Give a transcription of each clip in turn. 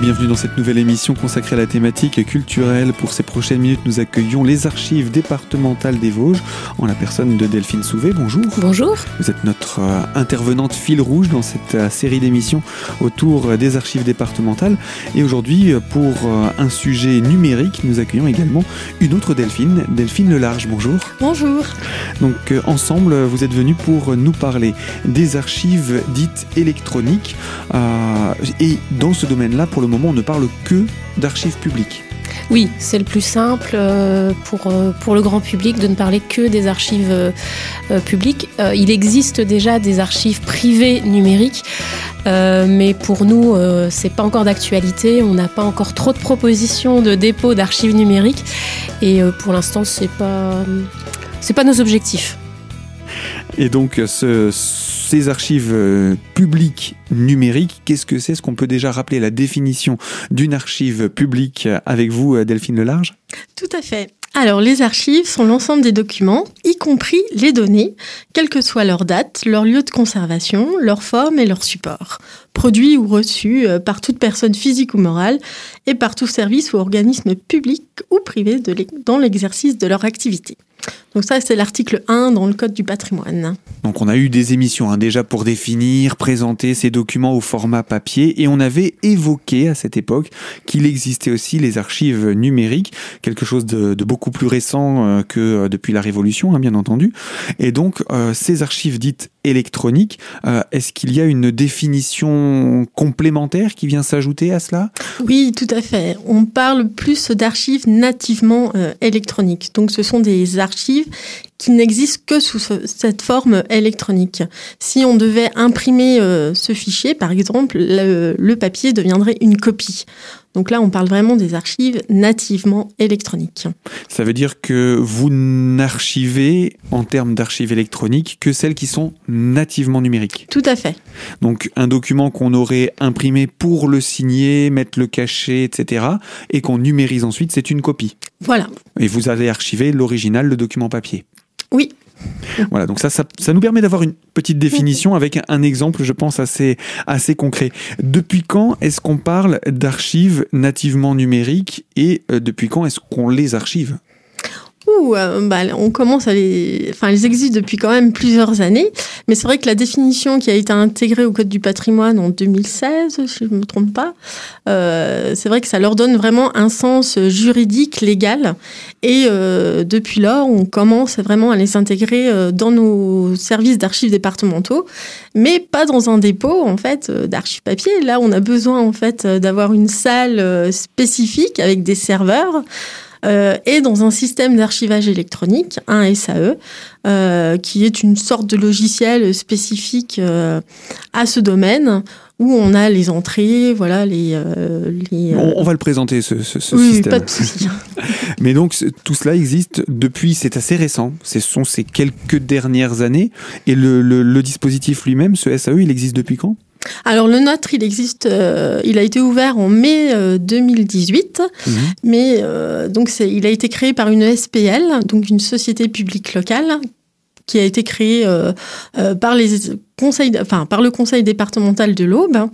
Bienvenue dans cette nouvelle émission consacrée à la thématique culturelle. Pour ces prochaines minutes, nous accueillons les archives départementales des Vosges en la personne de Delphine Souvet. Bonjour. Bonjour. Vous êtes notre euh, intervenante fil rouge dans cette euh, série d'émissions autour des archives départementales. Et aujourd'hui, pour euh, un sujet numérique, nous accueillons également une autre Delphine, Delphine Lelarge. Bonjour. Bonjour. Donc ensemble, vous êtes venus pour nous parler des archives dites électroniques. et dans ce domaine-là, pour le moment, on ne parle que d'archives publiques. Oui, c'est le plus simple euh, pour, euh, pour le grand public de ne parler que des archives euh, publiques. Il existe déjà des archives privées numériques, mais pour nous, c'est pas encore d'actualité. On n'a pas encore trop de propositions de dépôt d'archives numériques, et pour l'instant, c'est pas c'est pas nos objectifs. Et donc, ce, ces archives euh, publiques numériques, qu'est-ce que c'est? Est-ce qu'on peut déjà rappeler la définition d'une archive publique avec vous, euh, Delphine Lelarge? Tout à fait. Alors, les archives sont l'ensemble des documents, y compris les données, quelle que soit leur date, leur lieu de conservation, leur forme et leur support, produits ou reçus euh, par toute personne physique ou morale et par tout service ou organisme public ou privé dans l'exercice de leur activité. Donc ça, c'est l'article 1 dans le Code du patrimoine. Donc on a eu des émissions hein, déjà pour définir, présenter ces documents au format papier et on avait évoqué à cette époque qu'il existait aussi les archives numériques, quelque chose de, beaucoup plus récent euh, que euh, depuis la Révolution, hein, bien entendu. Et donc euh, ces archives dites électroniques, est-ce qu'il y a une définition complémentaire qui vient s'ajouter à cela? Oui, tout à fait. On parle plus d'archives nativement électroniques. Donc ce sont des archives qui n'existe que sous cette forme électronique. Si on devait imprimer euh, ce fichier, par exemple, le, papier deviendrait une copie. Donc là, on parle vraiment des archives nativement électroniques. Ça veut dire que vous n'archivez, en termes d'archives électroniques, que celles qui sont nativement numériques. Tout à fait. Donc un document qu'on aurait imprimé pour le signer, mettre le cachet, etc., et qu'on numérise ensuite, c'est une copie. Voilà. Et vous allez archiver l'original, le document papier. Oui. Voilà, donc ça, ça, nous permet d'avoir une petite définition avec un exemple, je pense, assez, concret. Depuis quand est-ce qu'on parle d'archives nativement numériques et euh, depuis quand est-ce qu'on les archive? Euh, bah, on commence à les. Enfin, elles existent depuis quand même plusieurs années, mais c'est vrai que la définition qui a été intégrée au Code du patrimoine en 2016, si je ne me trompe pas, euh, c'est vrai que ça leur donne vraiment un sens juridique, légal, et euh, depuis lors, on commence vraiment à les intégrer dans nos services d'archives départementaux, mais pas dans un dépôt en fait d'archives papier. Là, on a besoin en fait d'avoir une salle spécifique avec des serveurs. Euh, et dans un système d'archivage électronique, un SAE, euh, qui est une sorte de logiciel spécifique euh, à ce domaine où on a les entrées, voilà les. on, va le présenter ce, ce, oui, système. pas de souci. Mais donc tout cela existe depuis, c'est assez récent. Ce sont ces quelques dernières années. Et le, le, le dispositif lui-même, ce SAE, il existe depuis quand? Alors le nôtre, il existe, euh, il a été ouvert en mai 2018, euh, mhm. mais euh, donc il a été créé par une SPL, donc une société publique locale, qui a été créée par les conseils, enfin par le conseil départemental de l'Aube,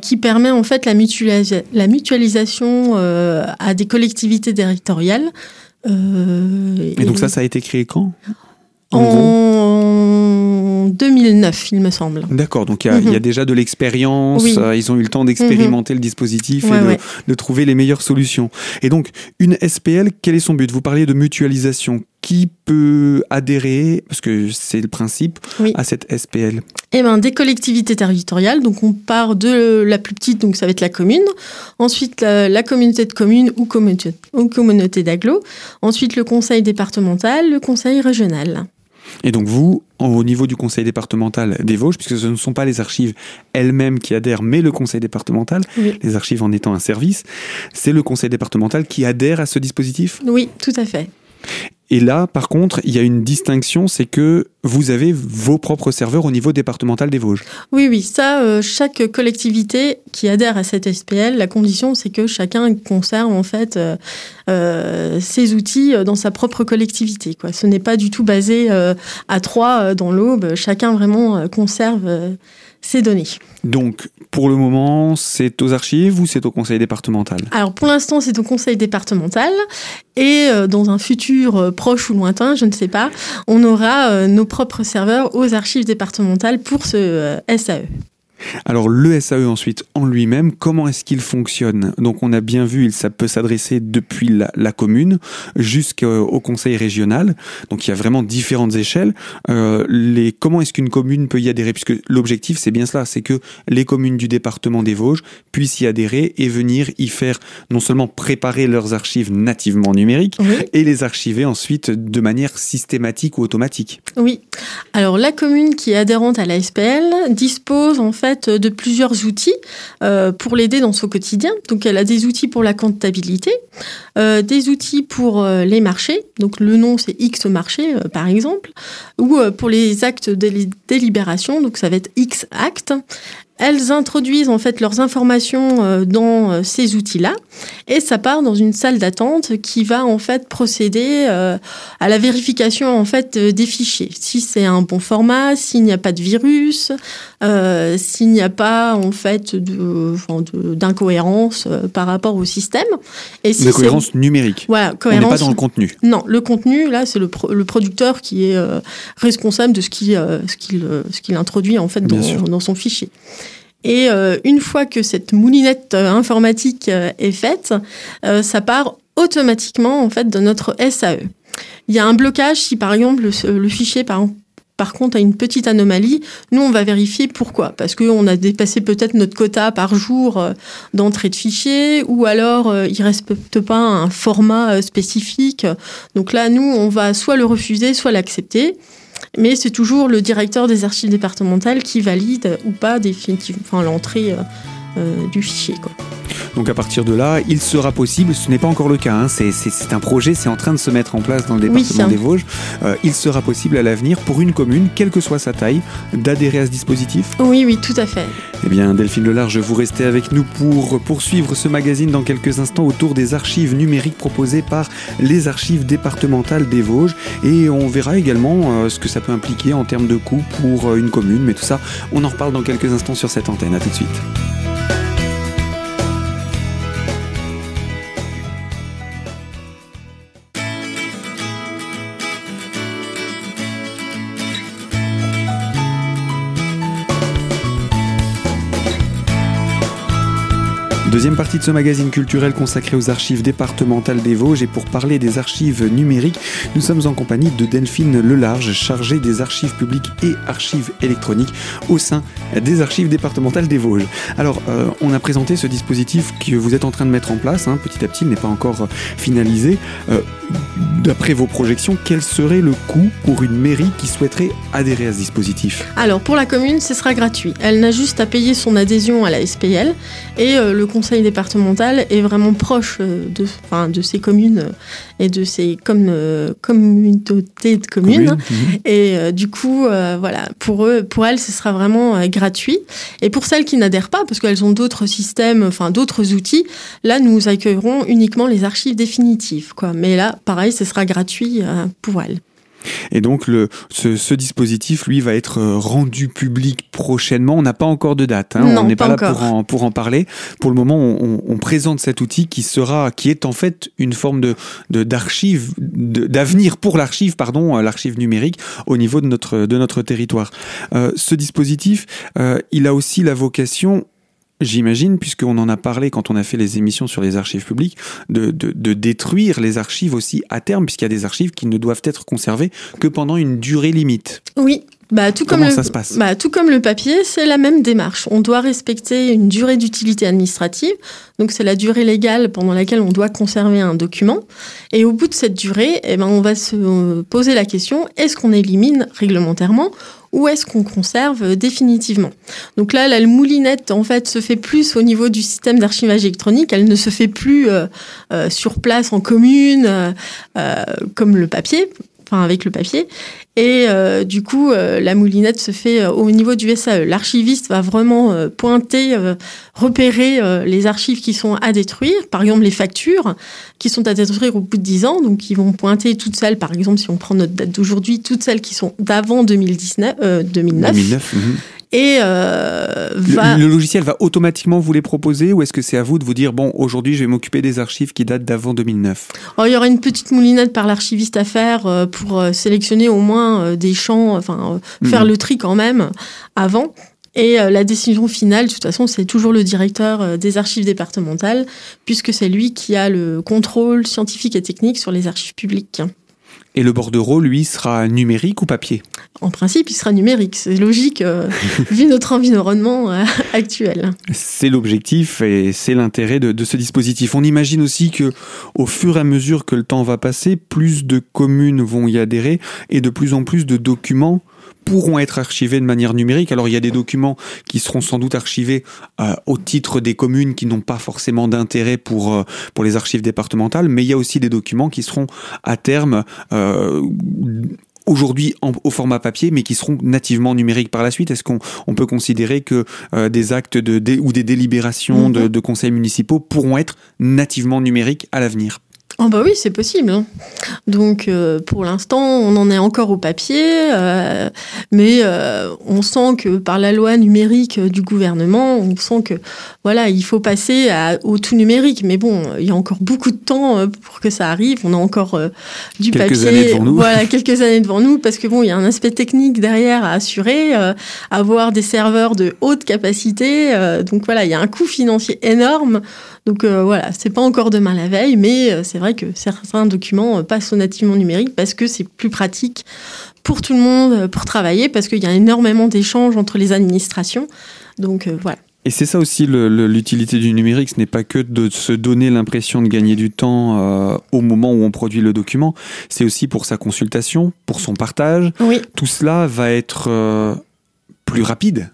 qui permet en fait la, la mutualisation à des collectivités territoriales. et, donc ça, ça a été créé quand? En 2009, il me semble. D'accord, donc il y, a mhm. déjà de l'expérience, euh, ils ont eu le temps d'expérimenter le dispositif et de, trouver les meilleures solutions. Et donc, une SPL, quel est son but? Vous parliez de mutualisation. Qui peut adhérer, parce que c'est le principe, à cette SPL Eh bien, des collectivités territoriales. Donc, on part de la plus petite, donc ça va être la commune. Ensuite, la, communauté de communes ou communauté, ou communauté d'agglo. Ensuite, le conseil départemental, le conseil régional. Et donc vous, au niveau du conseil départemental des Vosges, puisque ce ne sont pas les archives elles-mêmes qui adhèrent, mais le conseil départemental, les archives en étant un service, c'est le conseil départemental qui adhère à ce dispositif? Oui, tout à fait. Et là, par contre, il y a une distinction, c'est que vous avez vos propres serveurs au niveau départemental des Vosges. Oui, oui, ça, euh, chaque collectivité qui adhère à cette SPL, la condition, c'est que chacun conserve en fait euh, euh, ses outils dans sa propre collectivité. Quoi. Ce n'est pas du tout basé à trois dans l'Aube. Chacun vraiment conserve ces données. Donc, pour le moment, c'est aux archives ou c'est au conseil départemental? Alors, pour l'instant, c'est au conseil départemental. Et euh, dans un futur euh, proche ou lointain, je ne sais pas, on aura euh, nos propres serveurs aux archives départementales pour ce SAE. Alors le SAE ensuite en lui-même, comment est-ce qu'il fonctionne? Donc on a bien vu, il peut s'adresser depuis la, commune jusqu'au conseil régional. Donc il y a vraiment différentes échelles. Euh, les, comment est-ce qu'une commune peut y adhérer? Puisque l'objectif c'est bien cela, c'est que les communes du département des Vosges puissent y adhérer et venir y faire non seulement préparer leurs archives nativement numériques et les archiver ensuite de manière systématique ou automatique. Oui. Alors la commune qui est adhérente à la SPL dispose en fait de plusieurs outils euh, pour l'aider dans son quotidien. Donc elle a des outils pour la comptabilité, euh, des outils pour euh, les marchés. Donc le nom c'est X marché par exemple, ou pour les actes de délibération. Donc ça va être X actes. Elles introduisent en fait leurs informations euh, dans euh, ces outils-là et ça part dans une salle d'attente qui va en fait procéder euh, à la vérification en fait des fichiers. Si c'est un bon format, s'il n'y a pas de virus, s'il n'y a pas en fait d'incohérence par rapport au système. Et si cohérence numérique. Voilà, cohérence. On n'est pas dans le contenu. Non, le contenu là c'est le, le producteur qui est responsable de ce qu'il introduit en fait dans, dans son fichier. Et euh, une fois que cette moulinette euh, informatique euh, est faite, ça part automatiquement en fait de notre SAE. Il y a un blocage si par exemple le, fichier par, par contre a une petite anomalie, nous on va vérifier pourquoi. Parce qu'on a dépassé peut-être notre quota par jour d'entrée de fichier, ou alors il ne respecte pas un format spécifique. Donc là, nous, on va soit le refuser, soit l'accepter mais c'est toujours le directeur des archives départementales qui valide ou pas définitivement l'entrée euh, euh, du fichier. Donc à partir de là, il sera possible, ce n'est pas encore le cas, hein, c'est un projet, c'est en train de se mettre en place dans le département des Vosges, euh, il sera possible à l'avenir pour une commune, quelle que soit sa taille, d'adhérer à ce dispositif? Oui, oui, tout à fait. Eh bien Delphine Lelarge, vous restez avec nous pour poursuivre ce magazine dans quelques instants autour des archives numériques proposées par les archives départementales des Vosges et on verra également euh, ce que ça peut impliquer en termes de coûts pour une commune, mais tout ça, on en reparle dans quelques instants sur cette antenne. A tout de suite. Deuxième partie de ce magazine culturel consacré aux archives départementales des Vosges et pour parler des archives numériques, nous sommes en compagnie de Delphine Lelarge, chargée des archives publiques et archives électroniques au sein des archives départementales des Vosges. Alors, euh, on a présenté ce dispositif que vous êtes en train de mettre en place, hein, petit à petit, il n'est pas encore finalisé. Euh, D'après vos projections, quel serait le coût pour une mairie qui souhaiterait adhérer à ce dispositif? Alors pour la commune, ce sera gratuit. Elle n'a juste à payer son adhésion à la SPL et euh, le conseil départemental est vraiment proche euh, de, enfin, de ces communes euh, et de ces comme, communautés de communes. Mhm. Et du coup, voilà, pour eux, pour elles, ce sera vraiment gratuit. Et pour celles qui n'adhèrent pas, parce qu'elles ont d'autres systèmes, enfin d'autres outils, là nous accueillerons uniquement les archives définitives. Quoi. Mais là, pareil, ce sera gratuit euh, pour elle. Et donc le, ce, dispositif, lui, va être euh, rendu public prochainement. On n'a pas encore de date. Hein. on n'est pas, là pour en, pour en, parler. Pour le moment, on, présente cet outil qui sera, qui est en fait une forme de d'archive, d'avenir pour l'archive, pardon, euh, l'archive numérique au niveau de notre de notre territoire. ce dispositif, il a aussi la vocation J'imagine, puisqu'on en a parlé quand on a fait les émissions sur les archives publiques, de, de, détruire les archives aussi à terme, puisqu'il y a des archives qui ne doivent être conservées que pendant une durée limite. Oui, bah, tout Comment comme ça se passe? bah, Tout comme le papier, c'est la même démarche. On doit respecter une durée d'utilité administrative, donc c'est la durée légale pendant laquelle on doit conserver un document. Et au bout de cette durée, eh ben, on va se poser la question, est-ce qu'on élimine réglementairement ou est-ce qu'on conserve définitivement? Donc là, la moulinette, en fait, se fait plus au niveau du système d'archivage électronique. Elle ne se fait plus euh, euh, sur place en commune, euh, comme le papier, enfin avec le papier. Et euh, du coup, euh, la moulinette se fait euh, au niveau du SAE. L'archiviste va vraiment pointer, repérer les archives qui sont à détruire, par exemple les factures qui sont à détruire au bout de 10 ans. Donc, ils vont pointer toutes celles, par exemple, si on prend notre date d'aujourd'hui, toutes celles qui sont d'avant 2019, 2009. 2009 et euh, va... le, logiciel va automatiquement vous les proposer ou est-ce que c'est à vous de vous dire bon aujourd'hui je vais m'occuper des archives qui datent d'avant 2009 Il y aura une petite moulinette par l'archiviste à faire euh, pour euh, sélectionner au moins des champs, enfin faire mhm. le tri quand même avant. Et la décision finale, de toute façon, c'est toujours le directeur des archives départementales, puisque c'est lui qui a le contrôle scientifique et technique sur les archives publiques. Et le bordereau, lui, sera numérique ou papier? En principe, il sera numérique. C'est logique, euh, vu notre environnement euh, actuel. C'est l'objectif et c'est l'intérêt de, de, ce dispositif. On imagine aussi que, au fur et à mesure que le temps va passer, plus de communes vont y adhérer et de plus en plus de documents pourront être archivés de manière numérique. Alors il y a des documents qui seront sans doute archivés euh, au titre des communes qui n'ont pas forcément d'intérêt pour, euh, pour les archives départementales, mais il y a aussi des documents qui seront à terme euh, aujourd'hui au format papier, mais qui seront nativement numériques par la suite. Est-ce qu'on on peut considérer que des actes de, ou des délibérations de, de conseils municipaux pourront être nativement numériques à l'avenir? Oh bah oui, c'est possible. Hein. Donc euh, pour l'instant, on en est encore au papier, euh, mais euh, on sent que par la loi numérique du gouvernement, on sent que voilà, il faut passer à, au tout numérique. Mais bon, il y a encore beaucoup de temps pour que ça arrive. On a encore du quelques papier, années devant nous. voilà, quelques années devant nous, parce que bon, il y a un aspect technique derrière à assurer, avoir des serveurs de haute capacité. donc voilà, il y a un coût financier énorme. Donc voilà, c'est pas encore demain la veille, mais c'est vrai que certains documents euh, passent au nativement numérique parce que c'est plus pratique pour tout le monde euh, pour travailler, parce qu'il y a énormément d'échanges entre les administrations. Donc euh, voilà. Et c'est ça aussi l'utilité du numérique, ce n'est pas que de se donner l'impression de gagner du temps au moment où on produit le document, c'est aussi pour sa consultation, pour son partage. Oui. Tout cela va être plus rapide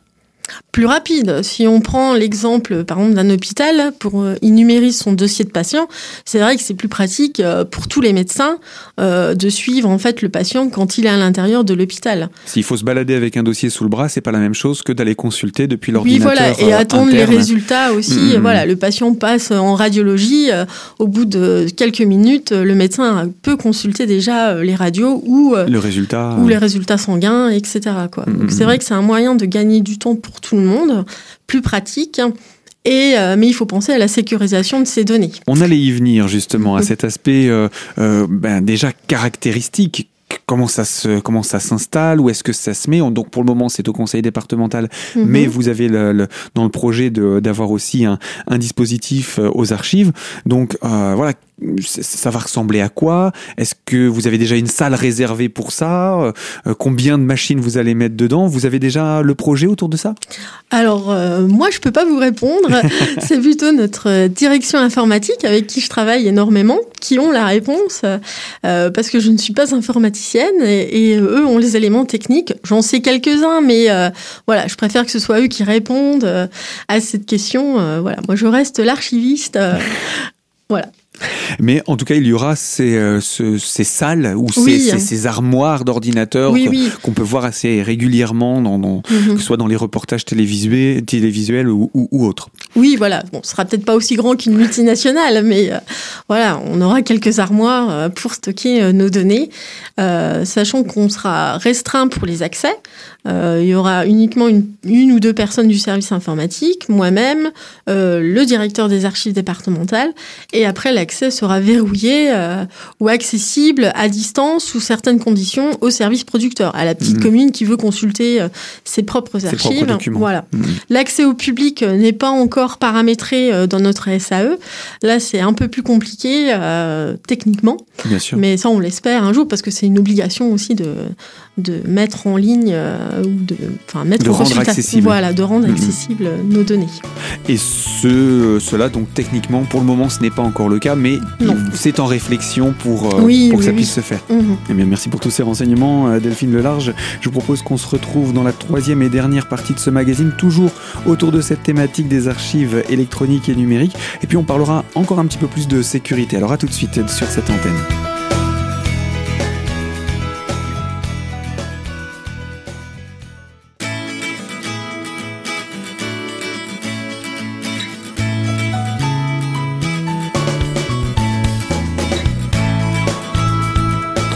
plus rapide. Si on prend l'exemple, par exemple, d'un hôpital pour euh, il numérise son dossier de patient, c'est vrai que c'est plus pratique euh, pour tous les médecins euh, de suivre en fait le patient quand il est à l'intérieur de l'hôpital. S'il faut se balader avec un dossier sous le bras, c'est pas la même chose que d'aller consulter depuis l'ordinateur. Oui, voilà, et attendre les résultats aussi. Mm-hmm. Voilà, le patient passe en radiologie. au bout de quelques minutes, le médecin peut consulter déjà les radios ou le résultat ou les résultats sanguins, etc. Quoi. Donc c'est vrai que c'est un moyen de gagner du temps pour tout le monde, plus pratique. Et, euh, mais il faut penser à la sécurisation de ces données. On allait y venir justement à cet aspect euh, euh, ben, déjà caractéristique comment ça se comment ça s'installe? Où est-ce que ça se met? Donc pour le moment c'est au conseil départemental mhm. mais vous avez le, dans le projet d'avoir aussi un, un, dispositif aux archives donc voilà ça va ressembler à quoi? Est-ce que vous avez déjà une salle réservée pour ça? Euh, Combien de machines vous allez mettre dedans? Vous avez déjà le projet autour de ça? Alors, euh, moi, je peux pas vous répondre. C'est plutôt notre direction informatique avec qui je travaille énormément qui ont la réponse euh, parce que je ne suis pas informaticienne et, et eux ont les éléments techniques. J'en sais quelques-uns, mais voilà, je préfère que ce soit eux qui répondent à cette question. voilà, moi, je reste l'archiviste. voilà. Mais en tout cas, il y aura ces, euh, ces salles ou ces, ces, armoires d'ordinateurs qu'on peut voir assez régulièrement, dans, mhm. que ce soit dans les reportages télévisuels, télévisuels ou, ou, autres. Oui, voilà. Bon, ce sera peut-être pas aussi grand qu'une multinationale, mais euh, voilà, on aura quelques armoires euh, pour stocker nos données, sachant qu'on sera restreint pour les accès. il y aura uniquement une, une, ou deux personnes du service informatique, moi-même, le directeur des archives départementales, et après la l'accès sera verrouillé euh, ou accessible à distance sous certaines conditions au service producteur, à la petite mmh. commune qui veut consulter euh, ses propres archives. voilà. Mmh. L'accès au public euh, n'est pas encore paramétré dans notre SAE. Là, c'est un peu plus compliqué techniquement. Bien sûr. Mais ça, on l'espère un jour parce que c'est une obligation aussi de, de mettre en ligne ou de, enfin, mettre de rendre accessible. Voilà, de rendre mmh. accessible nos données. Et ce, cela, donc techniquement, pour le moment, ce n'est pas encore le cas mais c'est en réflexion pour, euh, pour que ça puisse se faire. Mhm. Eh bien, merci pour tous ces renseignements, euh, Delphine Lelarge. Je vous propose qu'on se retrouve dans la troisième et dernière partie de ce magazine, toujours autour de cette thématique des archives électroniques et numériques. Et puis, on parlera encore un petit peu plus de sécurité. Alors, à tout de suite sur cette antenne.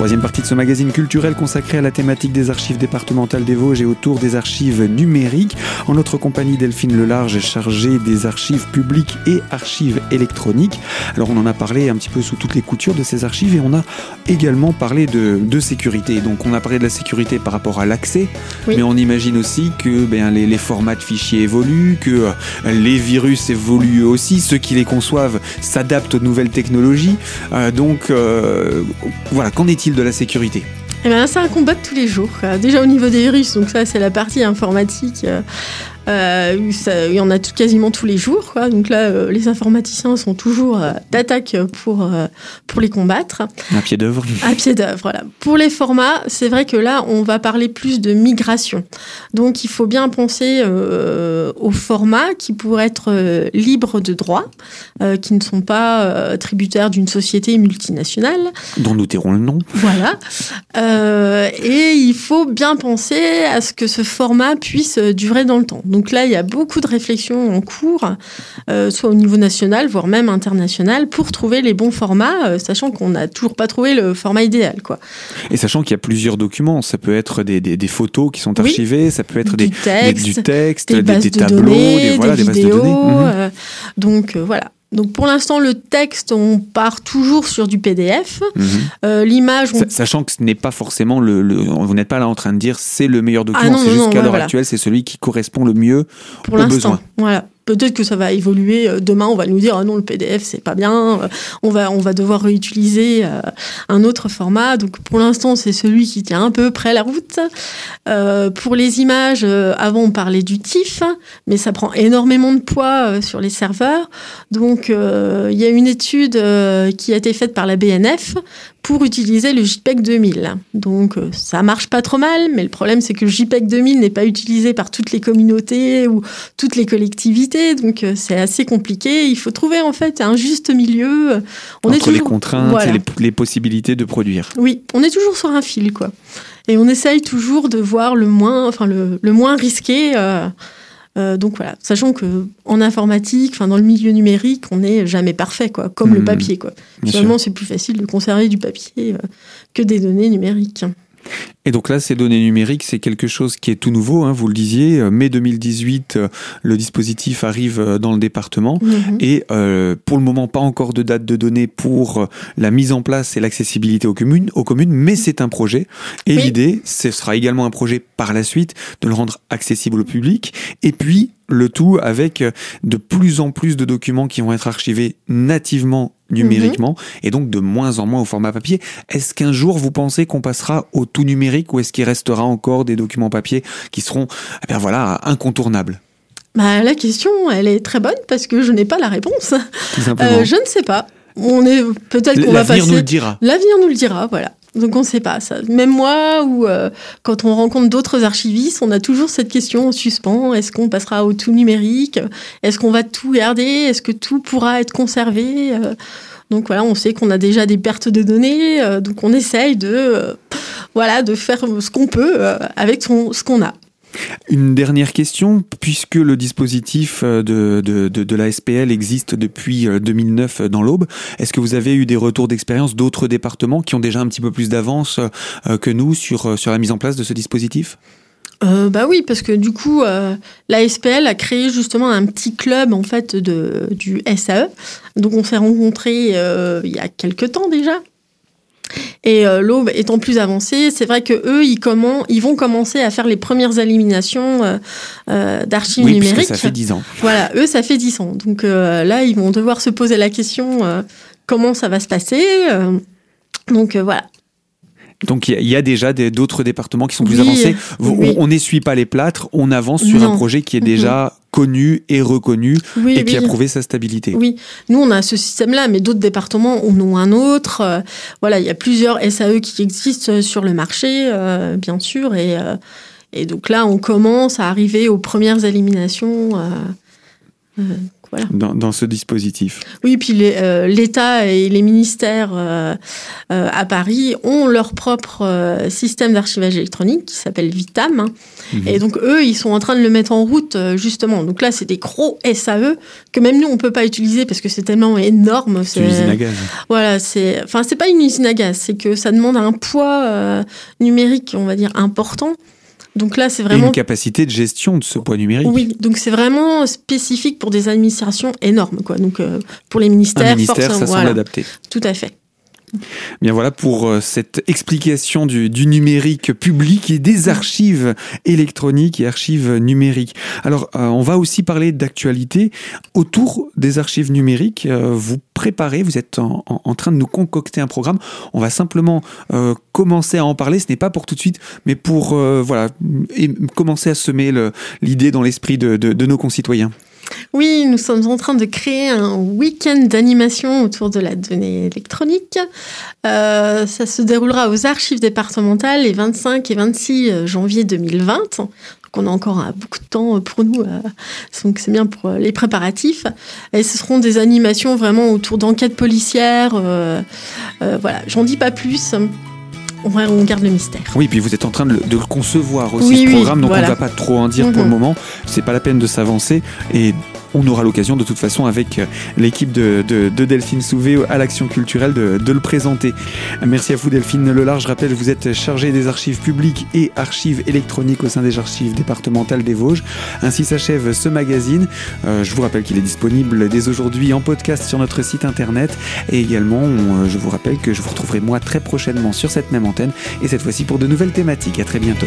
Troisième partie de ce magazine culturel consacré à la thématique des archives départementales des Vosges et autour des archives numériques. En notre compagnie, Delphine Lelarge est chargée des archives publiques et archives électroniques. Alors on en a parlé un petit peu sous toutes les coutures de ces archives et on a également parlé de, de sécurité. Donc on a parlé de la sécurité par rapport à l'accès, Oui. mais on imagine aussi que ben, les, les formats de fichiers évoluent, que euh, les virus évoluent aussi, ceux qui les conçoivent s'adaptent aux nouvelles technologies. Euh, donc euh, voilà, qu'en est-il de la sécurité Eh ben, c'est un combat de tous les jours. Déjà au niveau des virus, donc ça c'est la partie informatique. Euh, ça- il y en a tout- quasiment tous les jours. quoi. Donc là, euh, les informaticiens sont toujours euh, d'attaque pour, pour les combattre. Un pied d'œuvre À pied d'œuvre, voilà. Pour les formats, c'est vrai que là, on va parler plus de migration. Donc, il faut bien penser aux formats qui pourraient être libres de droit, euh, qui ne sont pas tributaires d'une société multinationale. dont nous tairons le nom. Voilà. Et il faut bien penser à ce que ce format puisse durer dans le temps. Donc là, il y a beaucoup de réflexions en cours, euh, soit au niveau national, voire même international, pour trouver les bons formats, euh, sachant qu'on n'a toujours pas trouvé le format idéal, quoi. Et sachant qu'il y a plusieurs documents, ça peut être des, des, des photos qui sont Oui. archivées, ça peut être des, du texte, des- du texte, des des, des tableaux, des, voilà, des des bases de vidéos. données. Mhm. euh, donc voilà. Donc pour l'instant, le texte, on part toujours sur du PDF. Mhm. Euh, L'image, on Sachant que ce n'est pas forcément le, le- vous n'êtes pas là en train de dire c'est le meilleur document, Ah non, c'est juste qu'à l'heure voilà. actuelle c'est celui qui correspond le mieux pour aux besoins. Voilà. Peut-être que ça va évoluer. euh, Demain, on va nous dire ah non, le PDF c'est pas bien. euh, On va devoir réutiliser euh, un autre format. Donc pour l'instant, c'est celui qui tient un peu près la route. Pour les images, avant on parlait du TIFF, mais ça prend énormément de poids sur les serveurs. Donc il y a une étude qui a été faite par la BNF pour utiliser le JPEG 2000. Donc euh, ça marche pas trop mal, mais le problème c'est que le JPEG 2000 n'est pas utilisé par toutes les communautés ou toutes les collectivités, donc euh, c'est assez compliqué. Il faut trouver en fait un juste milieu. On entre est les toujours... contraintes voilà. et les, les possibilités de produire. Oui, on est toujours sur un fil, quoi. Et on essaye toujours de voir le moins, enfin le, le moins risqué. euh, euh, donc voilà, sachant que en informatique, enfin dans le milieu numérique, on n'est jamais parfait, quoi, comme le Mhm. papier, quoi. Finalement, c'est plus facile de conserver du papier euh, que des données numériques. Et donc là, ces données numériques, c'est quelque chose qui est tout nouveau, hein, vous le disiez. Euh, Mai 2018, euh, le dispositif arrive euh, dans le département. Mhm. Et euh, pour le moment, pas encore de date de données pour la mise en place et l'accessibilité aux communes, aux communes mais c'est un projet. Et Oui. l'idée, ce sera également un projet par la suite de le rendre accessible au public. Et puis, le tout avec euh, de plus en plus de documents qui vont être archivés nativement numériquement et donc de moins en moins au format papier. Est-ce qu'un jour vous pensez qu'on passera au tout numérique ou est-ce qu'il restera encore des documents papier qui seront eh bien voilà incontournables? Bah, la question, elle est très bonne parce que je n'ai pas la réponse. tout simplement Euh, je ne sais pas. On est peut-être qu'on va L'avenir passer. nous le dira. L'avenir nous le dira, voilà. Donc on ne sait pas ça. Même moi, euh, quand on rencontre d'autres archivistes, on a toujours cette question en suspens. Est-ce qu'on passera au tout numérique? Est-ce qu'on va tout garder? Est-ce que tout pourra être conservé? Euh, Donc voilà, on sait qu'on a déjà des pertes de données, euh, donc on essaye de, euh, voilà, de faire ce qu'on peut avec ce qu'on a. Une dernière question, puisque le dispositif euh, de, de, la SPL existe depuis euh, 2009 dans l'Aube, est-ce que vous avez eu des retours d'expérience d'autres départements qui ont déjà un petit peu plus d'avance euh, que nous sur, euh, la mise en place de ce dispositif? Euh, bah oui, parce que du coup, euh, la SPL a créé justement un petit club en fait de, du SAE. Donc on s'est rencontrés euh, il y a quelques temps déjà. Et euh, l'aube étant plus avancée, c'est vrai que eux, ils, comment, ils vont commencer à faire les premières éliminations euh, euh, d'archives Oui, numériques. ça fait 10 ans. Voilà, eux, ça fait 10 ans. Donc euh, là, ils vont devoir se poser la question euh, comment ça va se passer. euh. donc euh, voilà. Donc il y a- il y, a déjà d'autres départements qui sont plus Oui, avancés. Oui. On n'essuie pas les plâtres, on avance sur Non. un projet qui est déjà connu et reconnu Oui, et qui a prouvé sa stabilité. Oui, nous on a ce système-là, mais d'autres départements en ont un autre. Euh, voilà, il y a plusieurs SAE qui existent euh, sur le marché, euh, bien sûr, et, euh, et donc là on commence à arriver aux premières éliminations. Euh, voilà. dans, dans ce dispositif. Oui, puis euh, l'État et les ministères euh, euh, à Paris ont leur propre système d'archivage électronique qui s'appelle Vitam. hein. Mhm. Et donc eux, ils sont en train de le mettre en route justement. Donc là, c'est des gros SAE que même nous on peut pas utiliser parce que c'est tellement énorme. C'est l'usine à gaz. Voilà, c'est enfin c'est pas une usine à gaz, c'est que ça demande un poids numérique, on va dire important. Donc là, c'est Et vraiment une capacité de gestion de ce poids numérique. oui, donc c'est vraiment spécifique pour des administrations énormes quoi. Donc euh, pour les Un ministères, ministère, ça forcément, semble voilà, adapté. tout à fait. Bien voilà pour euh, cette explication du, numérique public et des archives électroniques et archives numériques. Alors euh, on va aussi parler d'actualité autour des archives numériques. Euh, vous préparez, vous êtes en, train de nous concocter un programme. On va simplement commencer à en parler. Ce n'est pas pour tout de suite, mais pour voilà commencer à semer l'idée dans l'esprit de nos concitoyens. Oui, nous sommes en train de créer un week-end d'animation autour de la donnée électronique. Euh, ça se déroulera aux archives départementales les 25 et 26 janvier 2020. Donc on a encore euh, beaucoup de temps pour nous, euh, donc c'est bien pour euh, les préparatifs. Et ce seront des animations vraiment autour d'enquêtes policières. euh, euh, voilà, j'en dis pas plus. On, garde le mystère. Oui, puis vous êtes en train de le, de le concevoir aussi, Oui, ce oui, programme, donc on ne va pas trop en dire pour le Mhm. moment. C'est pas la peine de s'avancer et on aura l'occasion de toute façon avec euh, l'équipe de, de- de Delphine Souvé à l'Action culturelle de, le présenter. Merci à vous Delphine Lelarge. Je rappelle, vous êtes chargée des archives publiques et archives électroniques au sein des archives départementales des Vosges. Ainsi s'achève ce magazine. Euh, je vous rappelle qu'il est disponible dès aujourd'hui en podcast sur notre site internet et également euh, je vous rappelle que je vous retrouverai moi très prochainement sur cette même antenne et cette fois-ci pour de nouvelles thématiques. À très bientôt.